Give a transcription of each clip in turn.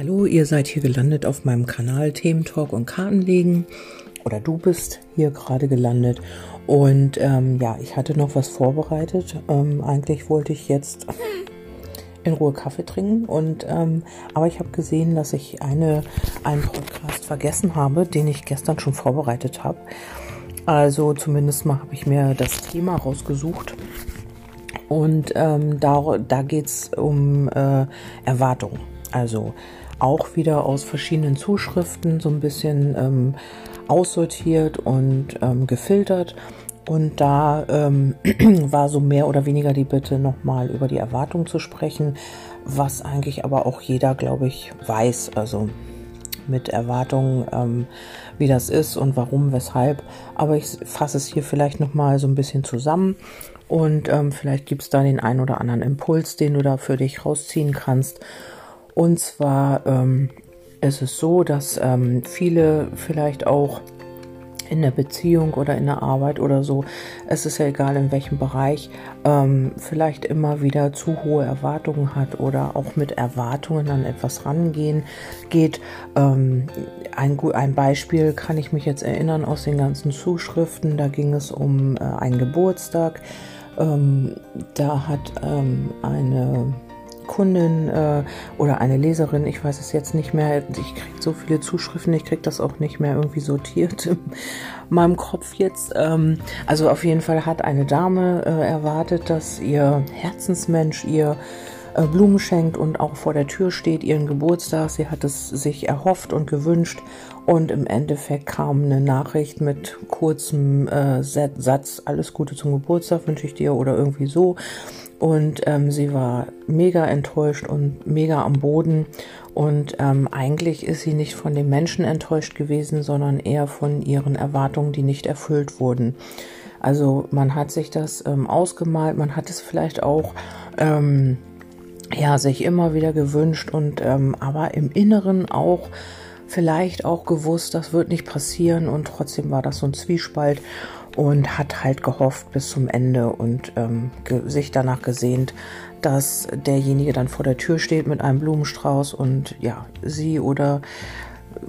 Hallo, ihr seid hier gelandet auf meinem Kanal Themen Talk und Kartenlegen. Oder du bist hier gerade gelandet. Und ähm, ja, ich hatte noch was vorbereitet. Ähm, eigentlich wollte ich jetzt in Ruhe Kaffee trinken. Und ähm, aber ich habe gesehen, dass ich eine, einen Podcast vergessen habe, den ich gestern schon vorbereitet habe. Also zumindest mal habe ich mir das Thema rausgesucht. Und ähm, da, da geht es um äh, Erwartungen. Also auch wieder aus verschiedenen Zuschriften so ein bisschen ähm, aussortiert und ähm, gefiltert. Und da ähm, war so mehr oder weniger die Bitte, nochmal über die Erwartung zu sprechen, was eigentlich aber auch jeder, glaube ich, weiß. Also mit Erwartungen, ähm, wie das ist und warum, weshalb. Aber ich fasse es hier vielleicht nochmal so ein bisschen zusammen. Und ähm, vielleicht gibt es da den einen oder anderen Impuls, den du da für dich rausziehen kannst. Und zwar ähm, ist es so, dass ähm, viele vielleicht auch in der Beziehung oder in der Arbeit oder so, es ist ja egal in welchem Bereich, ähm, vielleicht immer wieder zu hohe Erwartungen hat oder auch mit Erwartungen an etwas rangehen geht. Ähm, ein, ein Beispiel kann ich mich jetzt erinnern aus den ganzen Zuschriften, da ging es um äh, einen Geburtstag. Ähm, da hat ähm, eine Kundin äh, oder eine Leserin, ich weiß es jetzt nicht mehr, ich kriege so viele Zuschriften, ich kriege das auch nicht mehr irgendwie sortiert in meinem Kopf jetzt. Ähm, also auf jeden Fall hat eine Dame äh, erwartet, dass ihr Herzensmensch ihr äh, Blumen schenkt und auch vor der Tür steht, ihren Geburtstag. Sie hat es sich erhofft und gewünscht und im Endeffekt kam eine Nachricht mit kurzem äh, Satz, alles Gute zum Geburtstag wünsche ich dir oder irgendwie so. Und ähm, sie war mega enttäuscht und mega am Boden. Und ähm, eigentlich ist sie nicht von dem Menschen enttäuscht gewesen, sondern eher von ihren Erwartungen, die nicht erfüllt wurden. Also man hat sich das ähm, ausgemalt, man hat es vielleicht auch ähm, ja sich immer wieder gewünscht und ähm, aber im Inneren auch vielleicht auch gewusst, das wird nicht passieren und trotzdem war das so ein Zwiespalt und hat halt gehofft bis zum Ende und ähm, sich danach gesehnt, dass derjenige dann vor der Tür steht mit einem Blumenstrauß und ja, sie oder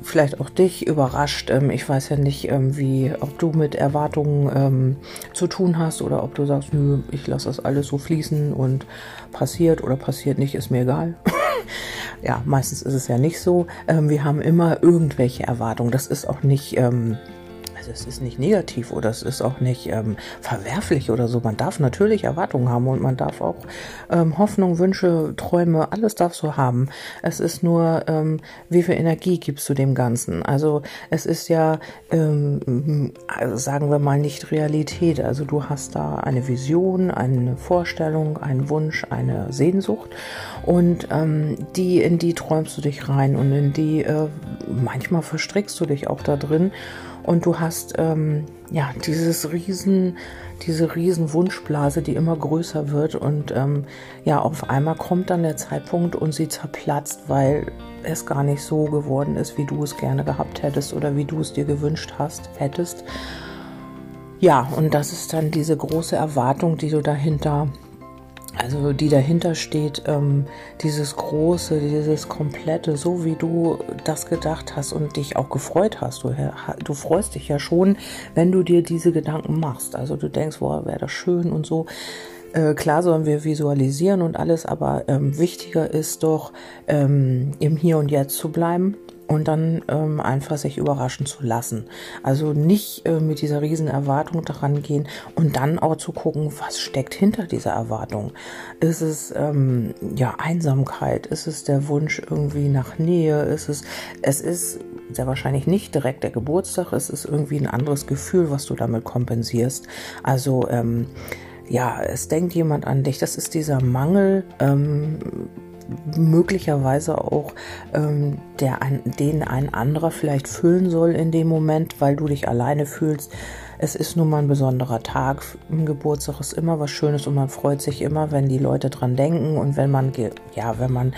vielleicht auch dich überrascht. Ähm, ich weiß ja nicht, ähm, wie, ob du mit Erwartungen ähm, zu tun hast oder ob du sagst, nö, ich lasse das alles so fließen und passiert oder passiert nicht, ist mir egal. ja, meistens ist es ja nicht so. Wir haben immer irgendwelche Erwartungen. Das ist auch nicht, also es ist nicht negativ oder es ist auch nicht ähm, verwerflich oder so. Man darf natürlich Erwartungen haben und man darf auch ähm, Hoffnung, Wünsche, Träume, alles darf so haben. Es ist nur, ähm, wie viel Energie gibst du dem Ganzen? Also es ist ja, ähm, also sagen wir mal, nicht Realität. Also du hast da eine Vision, eine Vorstellung, einen Wunsch, eine Sehnsucht und ähm, die, in die träumst du dich rein und in die äh, manchmal verstrickst du dich auch da drin und du hast ähm, ja dieses riesen, diese riesen Wunschblase, die immer größer wird und ähm, ja auf einmal kommt dann der Zeitpunkt und sie zerplatzt, weil es gar nicht so geworden ist, wie du es gerne gehabt hättest oder wie du es dir gewünscht hast, hättest. Ja, und das ist dann diese große Erwartung, die du dahinter also die dahinter steht, ähm, dieses große, dieses komplette, so wie du das gedacht hast und dich auch gefreut hast. Du, du freust dich ja schon, wenn du dir diese Gedanken machst. Also du denkst, boah, wäre das schön und so. Äh, klar sollen wir visualisieren und alles, aber ähm, wichtiger ist doch, ähm, im Hier und Jetzt zu bleiben und dann ähm, einfach sich überraschen zu lassen. Also nicht äh, mit dieser riesen Erwartung daran gehen und dann auch zu gucken, was steckt hinter dieser Erwartung. Ist es ähm, ja Einsamkeit? Ist es der Wunsch irgendwie nach Nähe? Ist es, es ist sehr wahrscheinlich nicht direkt der Geburtstag, es ist irgendwie ein anderes Gefühl, was du damit kompensierst. Also ähm, ja, es denkt jemand an dich. Das ist dieser Mangel. Ähm, möglicherweise auch ähm, der ein, den ein anderer vielleicht füllen soll in dem Moment, weil du dich alleine fühlst. Es ist nun mal ein besonderer Tag. Ein Geburtstag ist immer was Schönes und man freut sich immer, wenn die Leute dran denken und wenn man, ja, wenn man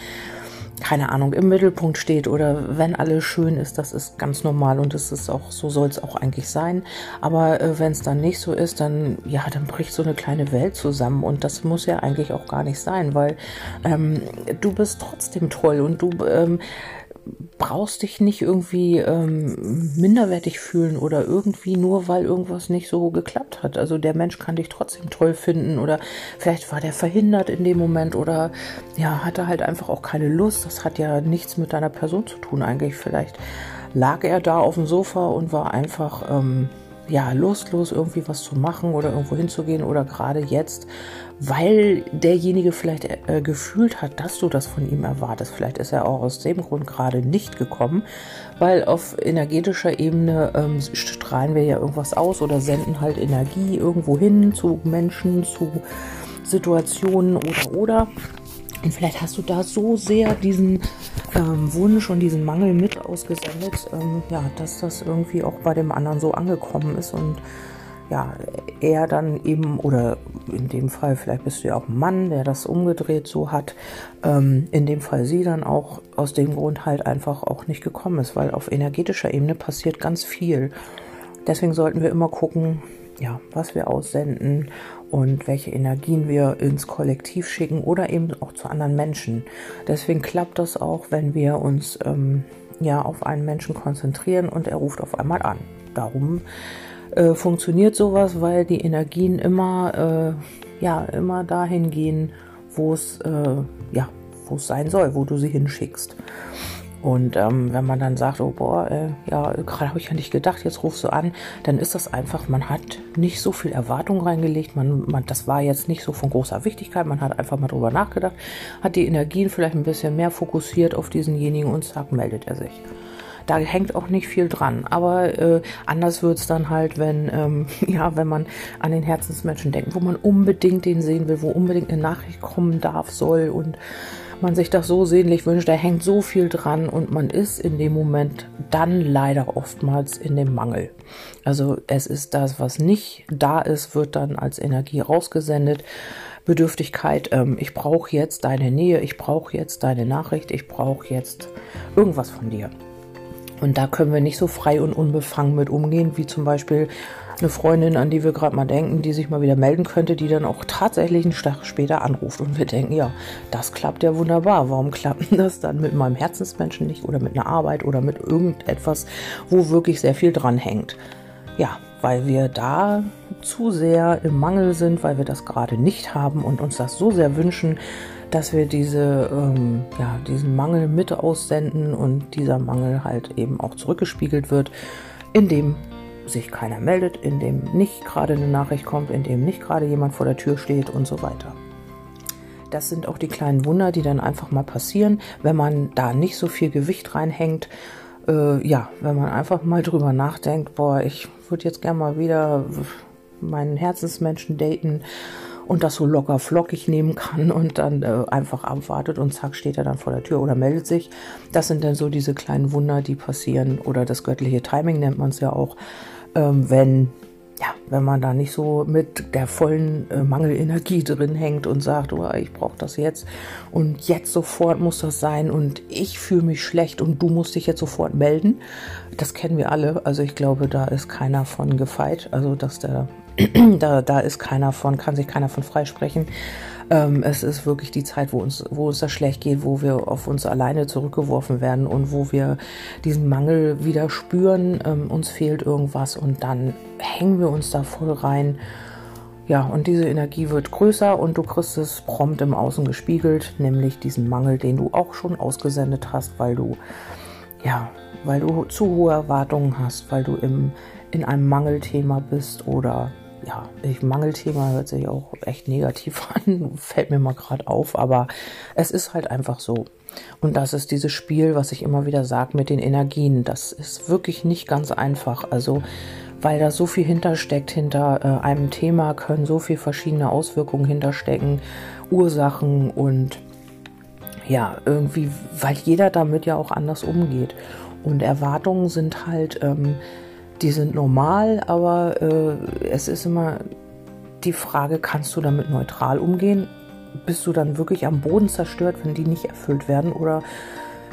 keine Ahnung, im Mittelpunkt steht oder wenn alles schön ist, das ist ganz normal und es ist auch, so soll es auch eigentlich sein. Aber äh, wenn es dann nicht so ist, dann, ja, dann bricht so eine kleine Welt zusammen und das muss ja eigentlich auch gar nicht sein, weil ähm, du bist trotzdem toll und du, ähm, brauchst dich nicht irgendwie ähm, minderwertig fühlen oder irgendwie nur, weil irgendwas nicht so geklappt hat. Also der Mensch kann dich trotzdem toll finden oder vielleicht war der verhindert in dem Moment oder ja, hatte halt einfach auch keine Lust. Das hat ja nichts mit deiner Person zu tun eigentlich. Vielleicht lag er da auf dem Sofa und war einfach ähm, ja lustlos irgendwie was zu machen oder irgendwo hinzugehen oder gerade jetzt weil derjenige vielleicht äh, gefühlt hat, dass du das von ihm erwartest. Vielleicht ist er auch aus dem Grund gerade nicht gekommen, weil auf energetischer Ebene ähm, strahlen wir ja irgendwas aus oder senden halt Energie irgendwo hin zu Menschen, zu Situationen oder oder. Und vielleicht hast du da so sehr diesen ähm, Wunsch und diesen Mangel mit ausgesendet, ähm, ja, dass das irgendwie auch bei dem anderen so angekommen ist und ja, er dann eben, oder in dem Fall, vielleicht bist du ja auch ein Mann, der das umgedreht so hat, ähm, in dem Fall sie dann auch aus dem Grund halt einfach auch nicht gekommen ist, weil auf energetischer Ebene passiert ganz viel. Deswegen sollten wir immer gucken, ja, was wir aussenden und welche Energien wir ins Kollektiv schicken oder eben auch zu anderen Menschen. Deswegen klappt das auch, wenn wir uns ähm, ja auf einen Menschen konzentrieren und er ruft auf einmal an. Darum äh, funktioniert sowas, weil die Energien immer, äh, ja, immer dahin gehen, wo es, äh, ja, sein soll, wo du sie hinschickst. Und ähm, wenn man dann sagt, oh boah, äh, ja, gerade habe ich ja nicht gedacht, jetzt rufst du an, dann ist das einfach, man hat nicht so viel Erwartung reingelegt, man, man, das war jetzt nicht so von großer Wichtigkeit, man hat einfach mal drüber nachgedacht, hat die Energien vielleicht ein bisschen mehr fokussiert auf diesenjenigen und zack, meldet er sich. Da hängt auch nicht viel dran. Aber äh, anders wird es dann halt, wenn, ähm, ja, wenn man an den Herzensmenschen denkt, wo man unbedingt den sehen will, wo unbedingt eine Nachricht kommen darf, soll und man sich das so sehnlich wünscht, da hängt so viel dran und man ist in dem Moment dann leider oftmals in dem Mangel. Also es ist das, was nicht da ist, wird dann als Energie rausgesendet. Bedürftigkeit, ähm, ich brauche jetzt deine Nähe, ich brauche jetzt deine Nachricht, ich brauche jetzt irgendwas von dir. Und da können wir nicht so frei und unbefangen mit umgehen, wie zum Beispiel eine Freundin, an die wir gerade mal denken, die sich mal wieder melden könnte, die dann auch tatsächlich einen Tag später anruft. Und wir denken, ja, das klappt ja wunderbar. Warum klappt das dann mit meinem Herzensmenschen nicht oder mit einer Arbeit oder mit irgendetwas, wo wirklich sehr viel dran hängt? Ja, weil wir da zu sehr im Mangel sind, weil wir das gerade nicht haben und uns das so sehr wünschen, dass wir diese, ähm, ja, diesen Mangel mit aussenden und dieser Mangel halt eben auch zurückgespiegelt wird, indem sich keiner meldet, indem nicht gerade eine Nachricht kommt, indem nicht gerade jemand vor der Tür steht und so weiter. Das sind auch die kleinen Wunder, die dann einfach mal passieren, wenn man da nicht so viel Gewicht reinhängt. Äh, ja, wenn man einfach mal drüber nachdenkt, boah, ich würde jetzt gerne mal wieder meinen Herzensmenschen daten und das so locker flockig nehmen kann und dann äh, einfach abwartet und zack steht er dann vor der Tür oder meldet sich. Das sind dann so diese kleinen Wunder, die passieren oder das göttliche Timing nennt man es ja auch, ähm, wenn ja, wenn man da nicht so mit der vollen äh, Mangelenergie drin hängt und sagt, oh, ich brauche das jetzt und jetzt sofort muss das sein und ich fühle mich schlecht und du musst dich jetzt sofort melden. Das kennen wir alle. Also ich glaube, da ist keiner von gefeit. Also dass der da, da ist keiner von, kann sich keiner von freisprechen. Ähm, es ist wirklich die Zeit, wo uns, wo es da schlecht geht, wo wir auf uns alleine zurückgeworfen werden und wo wir diesen Mangel wieder spüren. Ähm, uns fehlt irgendwas und dann hängen wir uns da voll rein. Ja, und diese Energie wird größer und du kriegst es prompt im Außen gespiegelt, nämlich diesen Mangel, den du auch schon ausgesendet hast, weil du, ja, weil du zu hohe Erwartungen hast, weil du im, in einem Mangelthema bist oder ja, ich, Mangelthema hört sich auch echt negativ an, fällt mir mal gerade auf, aber es ist halt einfach so. Und das ist dieses Spiel, was ich immer wieder sage mit den Energien. Das ist wirklich nicht ganz einfach. Also, weil da so viel hintersteckt, hinter äh, einem Thema können so viele verschiedene Auswirkungen hinterstecken, Ursachen und ja, irgendwie, weil jeder damit ja auch anders umgeht. Und Erwartungen sind halt ähm, die sind normal, aber äh, es ist immer die Frage, kannst du damit neutral umgehen? Bist du dann wirklich am Boden zerstört, wenn die nicht erfüllt werden? Oder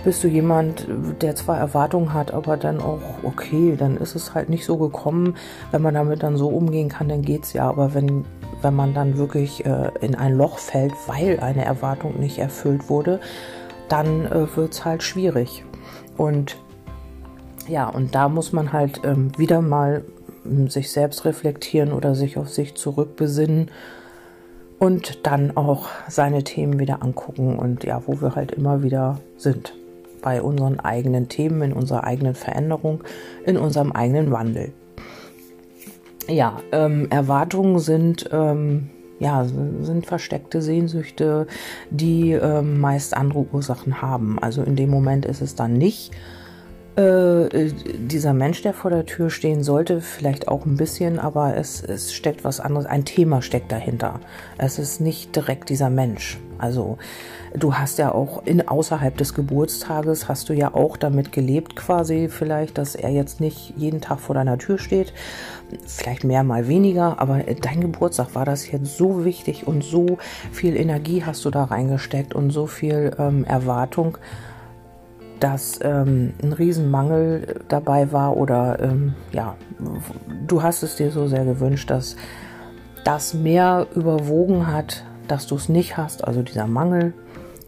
bist du jemand, der zwar Erwartungen hat, aber dann auch, okay, dann ist es halt nicht so gekommen. Wenn man damit dann so umgehen kann, dann geht's ja. Aber wenn, wenn man dann wirklich äh, in ein Loch fällt, weil eine Erwartung nicht erfüllt wurde, dann äh, wird's halt schwierig. Und ja, und da muss man halt ähm, wieder mal ähm, sich selbst reflektieren oder sich auf sich zurückbesinnen und dann auch seine Themen wieder angucken und ja, wo wir halt immer wieder sind bei unseren eigenen Themen, in unserer eigenen Veränderung, in unserem eigenen Wandel. Ja, ähm, Erwartungen sind ähm, ja, sind versteckte Sehnsüchte, die ähm, meist andere Ursachen haben. Also in dem Moment ist es dann nicht äh, dieser Mensch, der vor der Tür stehen sollte, vielleicht auch ein bisschen, aber es, es steckt was anderes, ein Thema steckt dahinter. Es ist nicht direkt dieser Mensch. Also du hast ja auch in außerhalb des Geburtstages hast du ja auch damit gelebt quasi vielleicht, dass er jetzt nicht jeden Tag vor deiner Tür steht, vielleicht mehr mal weniger, aber dein Geburtstag war das jetzt so wichtig und so viel Energie hast du da reingesteckt und so viel ähm, Erwartung dass ähm, ein Riesenmangel dabei war oder ähm, ja, du hast es dir so sehr gewünscht, dass das mehr überwogen hat, dass du es nicht hast, also dieser Mangel.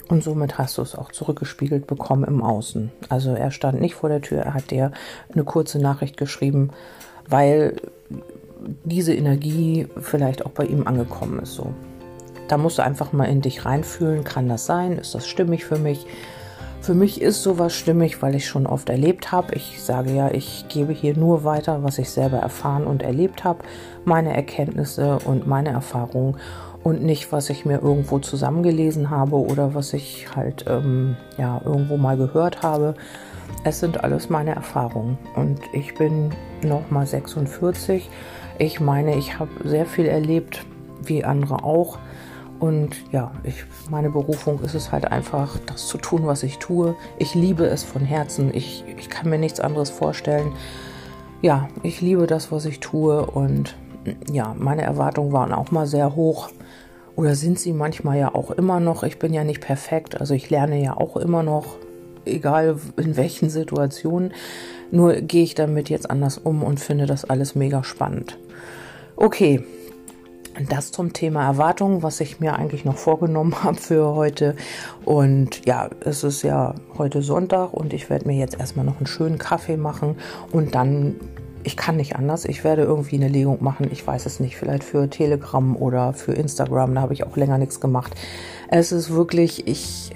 Und somit hast du es auch zurückgespiegelt bekommen im Außen. Also er stand nicht vor der Tür, er hat dir eine kurze Nachricht geschrieben, weil diese Energie vielleicht auch bei ihm angekommen ist. So. Da musst du einfach mal in dich reinfühlen, kann das sein? Ist das stimmig für mich? Für mich ist sowas stimmig, weil ich schon oft erlebt habe. Ich sage ja, ich gebe hier nur weiter, was ich selber erfahren und erlebt habe, meine Erkenntnisse und meine Erfahrungen und nicht, was ich mir irgendwo zusammengelesen habe oder was ich halt ähm, ja irgendwo mal gehört habe. Es sind alles meine Erfahrungen und ich bin noch mal 46. Ich meine, ich habe sehr viel erlebt, wie andere auch. Und ja, ich, meine Berufung ist es halt einfach, das zu tun, was ich tue. Ich liebe es von Herzen. Ich, ich kann mir nichts anderes vorstellen. Ja, ich liebe das, was ich tue. Und ja, meine Erwartungen waren auch mal sehr hoch. Oder sind sie manchmal ja auch immer noch. Ich bin ja nicht perfekt. Also ich lerne ja auch immer noch, egal in welchen Situationen. Nur gehe ich damit jetzt anders um und finde das alles mega spannend. Okay, das zum Thema Erwartungen, was ich mir eigentlich noch vorgenommen habe für heute. Und ja, es ist ja heute Sonntag und ich werde mir jetzt erstmal noch einen schönen Kaffee machen und dann, ich kann nicht anders, ich werde irgendwie eine Legung machen. Ich weiß es nicht, vielleicht für Telegram oder für Instagram, da habe ich auch länger nichts gemacht. Es ist wirklich, ich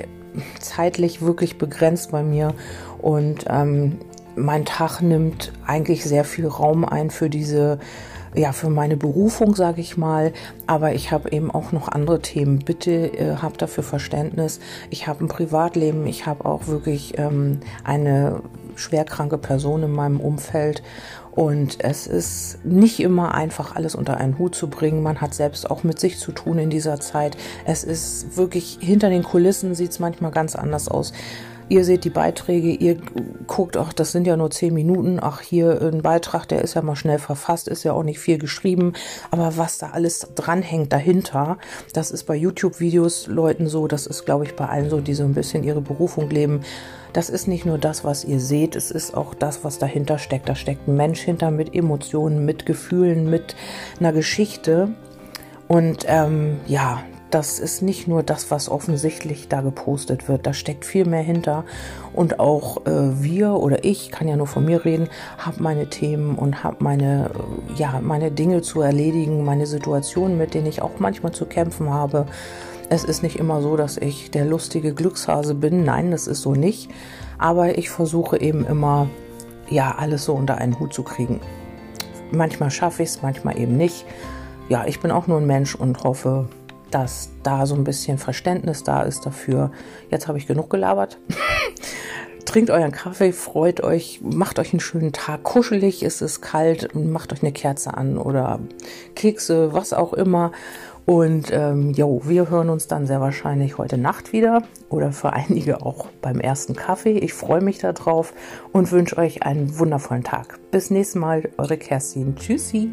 zeitlich wirklich begrenzt bei mir und ähm, mein Tag nimmt eigentlich sehr viel Raum ein für diese ja, für meine Berufung, sage ich mal. Aber ich habe eben auch noch andere Themen. Bitte äh, habt dafür Verständnis. Ich habe ein Privatleben. Ich habe auch wirklich ähm, eine schwerkranke Person in meinem Umfeld. Und es ist nicht immer einfach, alles unter einen Hut zu bringen. Man hat selbst auch mit sich zu tun in dieser Zeit. Es ist wirklich, hinter den Kulissen sieht es manchmal ganz anders aus. Ihr seht die Beiträge, ihr guckt, ach, das sind ja nur zehn Minuten, ach, hier ein Beitrag, der ist ja mal schnell verfasst, ist ja auch nicht viel geschrieben, aber was da alles dranhängt dahinter, das ist bei YouTube-Videos Leuten so, das ist, glaube ich, bei allen so, die so ein bisschen ihre Berufung leben. Das ist nicht nur das, was ihr seht, es ist auch das, was dahinter steckt. Da steckt ein Mensch hinter mit Emotionen, mit Gefühlen, mit einer Geschichte. Und ähm, ja, das ist nicht nur das, was offensichtlich da gepostet wird. Da steckt viel mehr hinter. Und auch äh, wir oder ich, kann ja nur von mir reden, habe meine Themen und habe meine, äh, ja, meine Dinge zu erledigen, meine Situationen, mit denen ich auch manchmal zu kämpfen habe. Es ist nicht immer so, dass ich der lustige Glückshase bin. Nein, das ist so nicht. Aber ich versuche eben immer, ja, alles so unter einen Hut zu kriegen. Manchmal schaffe ich es, manchmal eben nicht. Ja, ich bin auch nur ein Mensch und hoffe, dass da so ein bisschen Verständnis da ist dafür. Jetzt habe ich genug gelabert. Trinkt euren Kaffee, freut euch, macht euch einen schönen Tag. Kuschelig ist es kalt, macht euch eine Kerze an oder Kekse, was auch immer. Und ähm, jo, wir hören uns dann sehr wahrscheinlich heute Nacht wieder oder für einige auch beim ersten Kaffee. Ich freue mich darauf und wünsche euch einen wundervollen Tag. Bis nächstes Mal, eure Kerstin. Tschüssi.